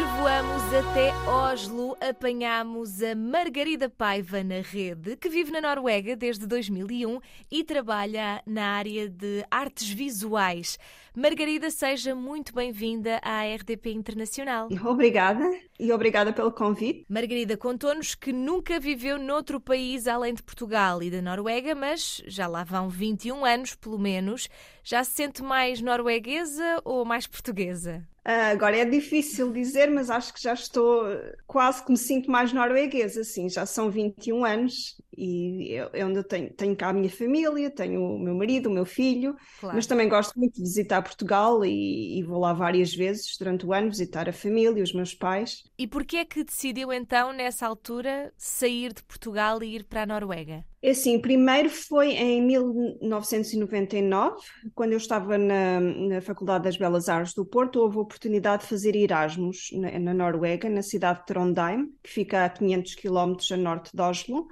Hoje voamos até Oslo, apanhamos a Margarida Paiva na rede, que vive na Noruega desde 2001 e trabalha na área de artes visuais. Margarida, seja muito bem-vinda à RDP Internacional. Obrigada e obrigada pelo convite. Margarida contou-nos que nunca viveu noutro país além de Portugal e da Noruega, mas já lá vão 21 anos, pelo menos. Já se sente mais norueguesa ou mais portuguesa? Ah, agora é difícil dizer, mas acho que já estou quase que me sinto mais norueguesa, assim, já são 21 anos e é onde eu tenho, tenho cá a minha família, tenho o meu marido, o meu filho, Claro. mas também gosto muito de visitar Portugal e, e vou lá várias vezes durante o ano visitar a família, os meus pais. E porquê é que decidiu então, nessa altura, sair de Portugal e ir para a Noruega? É assim, primeiro foi em 1999, quando eu estava na, na Faculdade das Belas Artes do Porto, houve a oportunidade de fazer Erasmus na, na Noruega, na cidade de Trondheim, que fica a 500 quilómetros a norte de Oslo.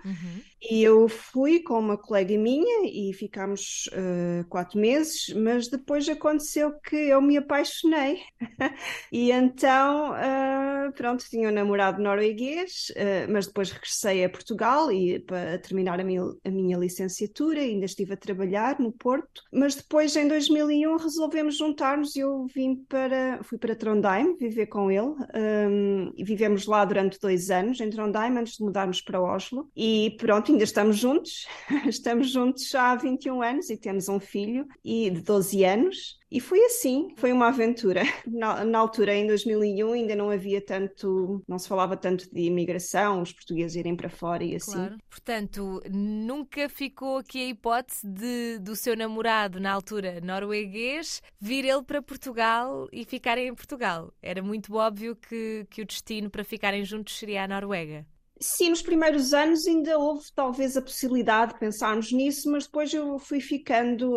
E eu fui com uma colega minha e ficámos eh, quatro meses, mas depois aconteceu que eu me apaixonei. E então, eh, pronto, tinha um namorado norueguês, eh, mas depois regressei a Portugal e para terminar a minha, a minha licenciatura, ainda estive a trabalhar no Porto. Mas depois, em 2001, resolvemos juntar-nos e eu vim para, fui para Trondheim viver com ele. hum, e vivemos lá durante dois anos, em Trondheim, antes de mudarmos para Oslo. E pronto, ainda estamos juntos. Estamos juntos já há 21 anos e temos um filho e de 12 anos. E foi assim, foi uma aventura. Na, na altura, em 2001, ainda não havia tanto, não se falava tanto de imigração, os portugueses irem para fora e assim. Claro. Portanto, nunca ficou aqui a hipótese de, do seu namorado, na altura norueguês, vir ele para Portugal e ficarem em Portugal. Era muito óbvio que, que o destino para ficarem juntos seria a Noruega. Sim, nos primeiros anos ainda houve talvez a possibilidade de pensarmos nisso, mas depois eu fui ficando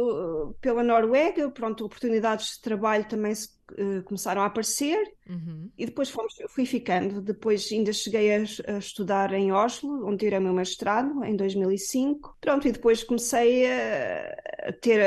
uh, pela Noruega, pronto, oportunidades de trabalho também se, uh, começaram a aparecer Uhum. e depois fomos, fui ficando. Depois ainda cheguei a, a estudar em Oslo, onde tirei o meu mestrado em 2005. Pronto, e depois comecei a, a ter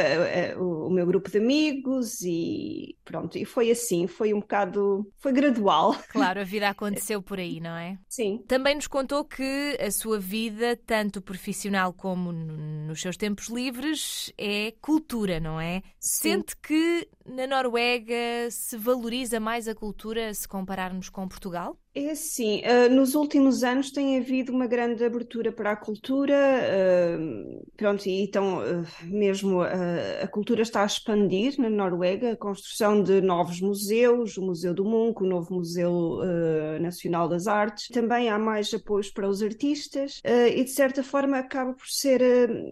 a- o, o meu grupo de amigos e pronto, e foi assim, foi um bocado, foi gradual, Claro, a vida aconteceu por aí, não é? sim. Também nos contou que a sua vida, tanto profissional como no- nos seus tempos livres, é cultura, não é? Sente que na Noruega se valoriza mais a cultura se compararmos com Portugal? É assim, eh, nos últimos anos tem havido uma grande abertura para a cultura, eh, pronto, e então eh, mesmo a cultura está a expandir na Noruega, a construção de novos museus, o Museu do Munch, o novo Museu Nacional das Artes, também há mais apoios para os artistas, e de certa forma acaba por ser,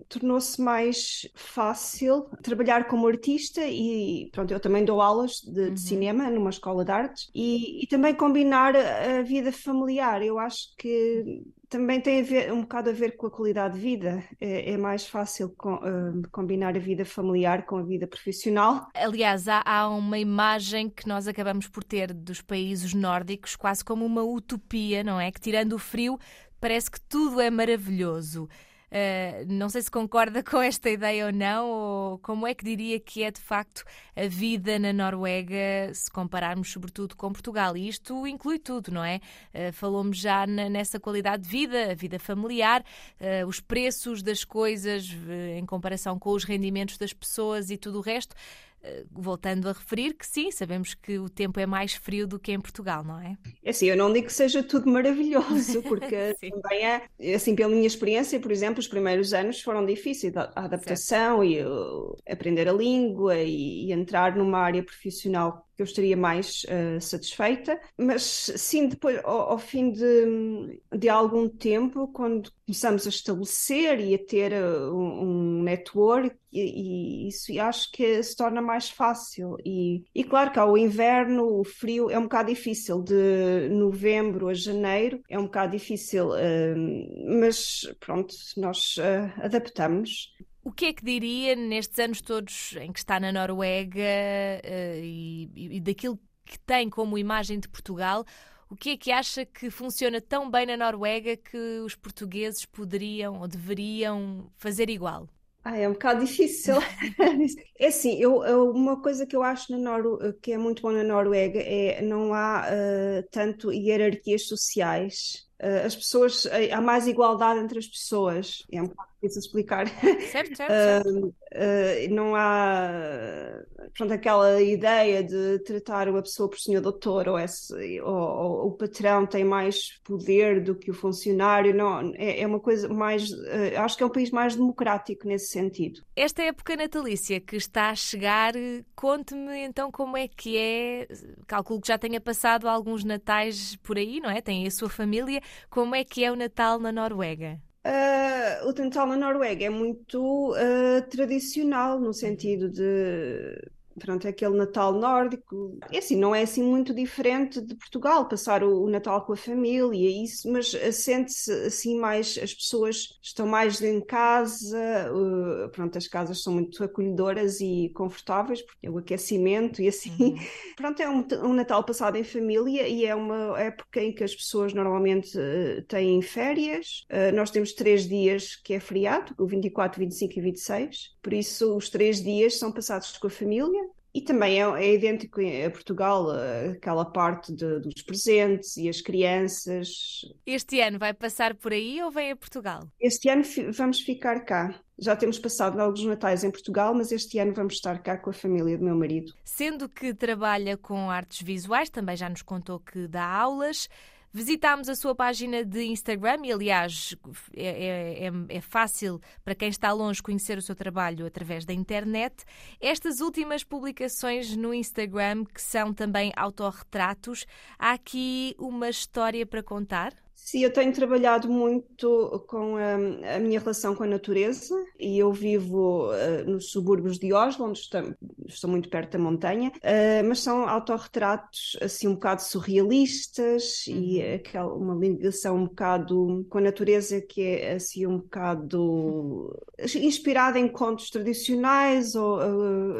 tornou-se mais fácil trabalhar como artista e pronto, eu também dou aulas de, de cinema numa escola de artes e, e também combinar a vida familiar. Eu acho que também tem a ver, um bocado a ver com a qualidade de vida. É, é mais fácil com- eh, combinar a vida familiar com a vida profissional. Aliás, há, há uma imagem que nós acabamos por ter dos países nórdicos, quase como uma utopia, não é? Que tirando o frio, parece que tudo é maravilhoso. Uh, não sei se concorda com esta ideia ou não, ou como é que diria que é de facto a vida na Noruega, se compararmos sobretudo com Portugal. E isto inclui tudo, não é? Uh, Falou-me já na- nessa qualidade de vida, a vida familiar, uh, os preços das coisas em comparação com os rendimentos das pessoas e tudo o resto. Uh, Voltando a referir que sim, sabemos que o tempo é mais frio do que em Portugal, não é? É Assim, eu não digo que seja tudo maravilhoso, porque também é, assim, pela minha experiência, por exemplo, os primeiros anos foram difíceis, a adaptação e uh, aprender a língua e, e entrar numa área profissional que eu estaria mais uh, satisfeita, mas sim, depois, ao, ao fim de, de algum tempo, quando começamos a estabelecer e a ter uh, um, network, e, e isso acho que se torna mais fácil. E, e claro que há o inverno, o frio, é um bocado difícil, de novembro a janeiro, é um bocado difícil, uh, mas pronto, nós adaptamos. O que é que diria nestes anos todos em que está na Noruega eh, e, e daquilo que tem como imagem de Portugal? O que é que acha que funciona tão bem na Noruega que os portugueses poderiam ou deveriam fazer igual? Ah, é um bocado difícil. É assim, eu, uma coisa que eu acho na Noru que é muito bom na Noruega é não há eh, tanto hierarquias sociais. Eh, as pessoas, há mais igualdade entre as pessoas. É um bocado difícil explicar. Certo, certo, certo. Uh, não há pronto, aquela ideia de tratar uma pessoa por senhor doutor ou, esse, ou, ou o patrão tem mais poder do que o funcionário. Não, é, é uma coisa mais. uh, acho que é um país mais democrático nesse sentido. Esta época natalícia que está a chegar, conte-me então como é que é. Calculo que já tenha passado alguns natais por aí, não é? Tem a sua família. Como é que é o Natal na Noruega? Uh, o Natal na Noruega é muito uh, tradicional, no sentido de. Pronto, é aquele Natal nórdico. É assim, não é assim muito diferente de Portugal, passar o, o Natal com a família, isso, mas sente-se assim mais, as pessoas estão mais em casa, uh, pronto, as casas são muito acolhedoras e confortáveis, porque é o aquecimento e assim. Pronto, é um, um Natal passado em família e é uma época em que as pessoas normalmente uh, têm férias. Uh, nós temos três dias que é feriado, o 24, 25 e 26, por isso os três dias são passados com a família. E também é, é idêntico a Portugal, uh, aquela parte de- dos presentes e as crianças. Este ano vai passar por aí ou vem a Portugal? Este ano vamos ficar cá. Já temos passado alguns natais em Portugal, mas este ano vamos estar cá com a família do meu marido. Sendo que trabalha com artes visuais, também já nos contou que dá aulas. Visitámos a sua página de Instagram e, aliás, é, é- é- é fácil para quem está longe conhecer o seu trabalho através da internet. Estas últimas publicações no Instagram, que são também autorretratos, há aqui uma história para contar? Sim, eu tenho trabalhado muito com a, a minha relação com a natureza e eu vivo eh, nos subúrbios de Oslo, onde estou, estou muito perto da montanha, eh, mas são autorretratos assim um bocado surrealistas e aquela, uma ligação um bocado com a natureza que é assim um bocado inspirada em contos tradicionais ou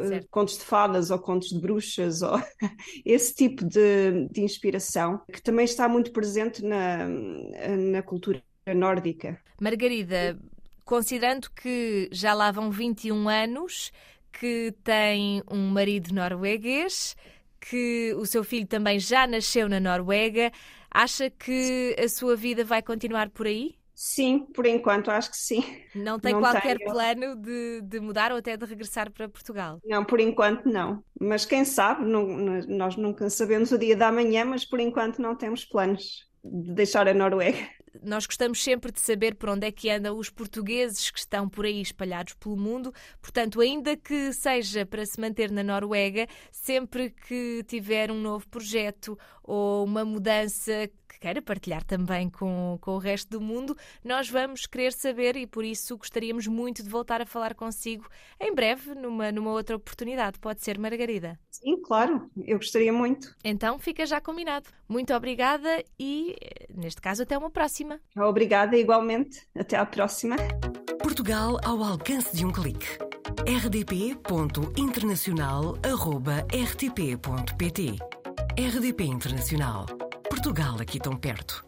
Certo. contos de fadas ou contos de bruxas ou esse tipo de, de inspiração que também está muito presente na, na cultura nórdica. Margarida, considerando que já lá vão 21 anos, que tem um marido norueguês, que o seu filho também já nasceu na Noruega, acha que a sua vida vai continuar por aí? Sim, por enquanto acho que sim. Não tem Não qualquer tenho. plano de, de mudar ou até de regressar para Portugal? Não, por enquanto não. Mas quem sabe, não- nós nunca sabemos o dia da manhã, mas por enquanto não temos planos de deixar a Noruega. Nós gostamos sempre de saber por onde é que andam os portugueses que estão por aí espalhados pelo mundo. Portanto, ainda que seja para se manter na Noruega, sempre que tiver um novo projeto ou uma mudança que queira partilhar também com, com o resto do mundo, nós vamos querer saber e por isso gostaríamos muito de voltar a falar consigo em breve, numa, numa outra oportunidade. Pode ser, Margarida? Sim, claro, eu gostaria muito. Então fica já combinado. Muito obrigada e, neste caso, até uma próxima. Obrigada, igualmente. Até à próxima. Portugal ao alcance de um clique. rdp.internacional.rtp.pt RDP Internacional. Portugal aqui tão perto.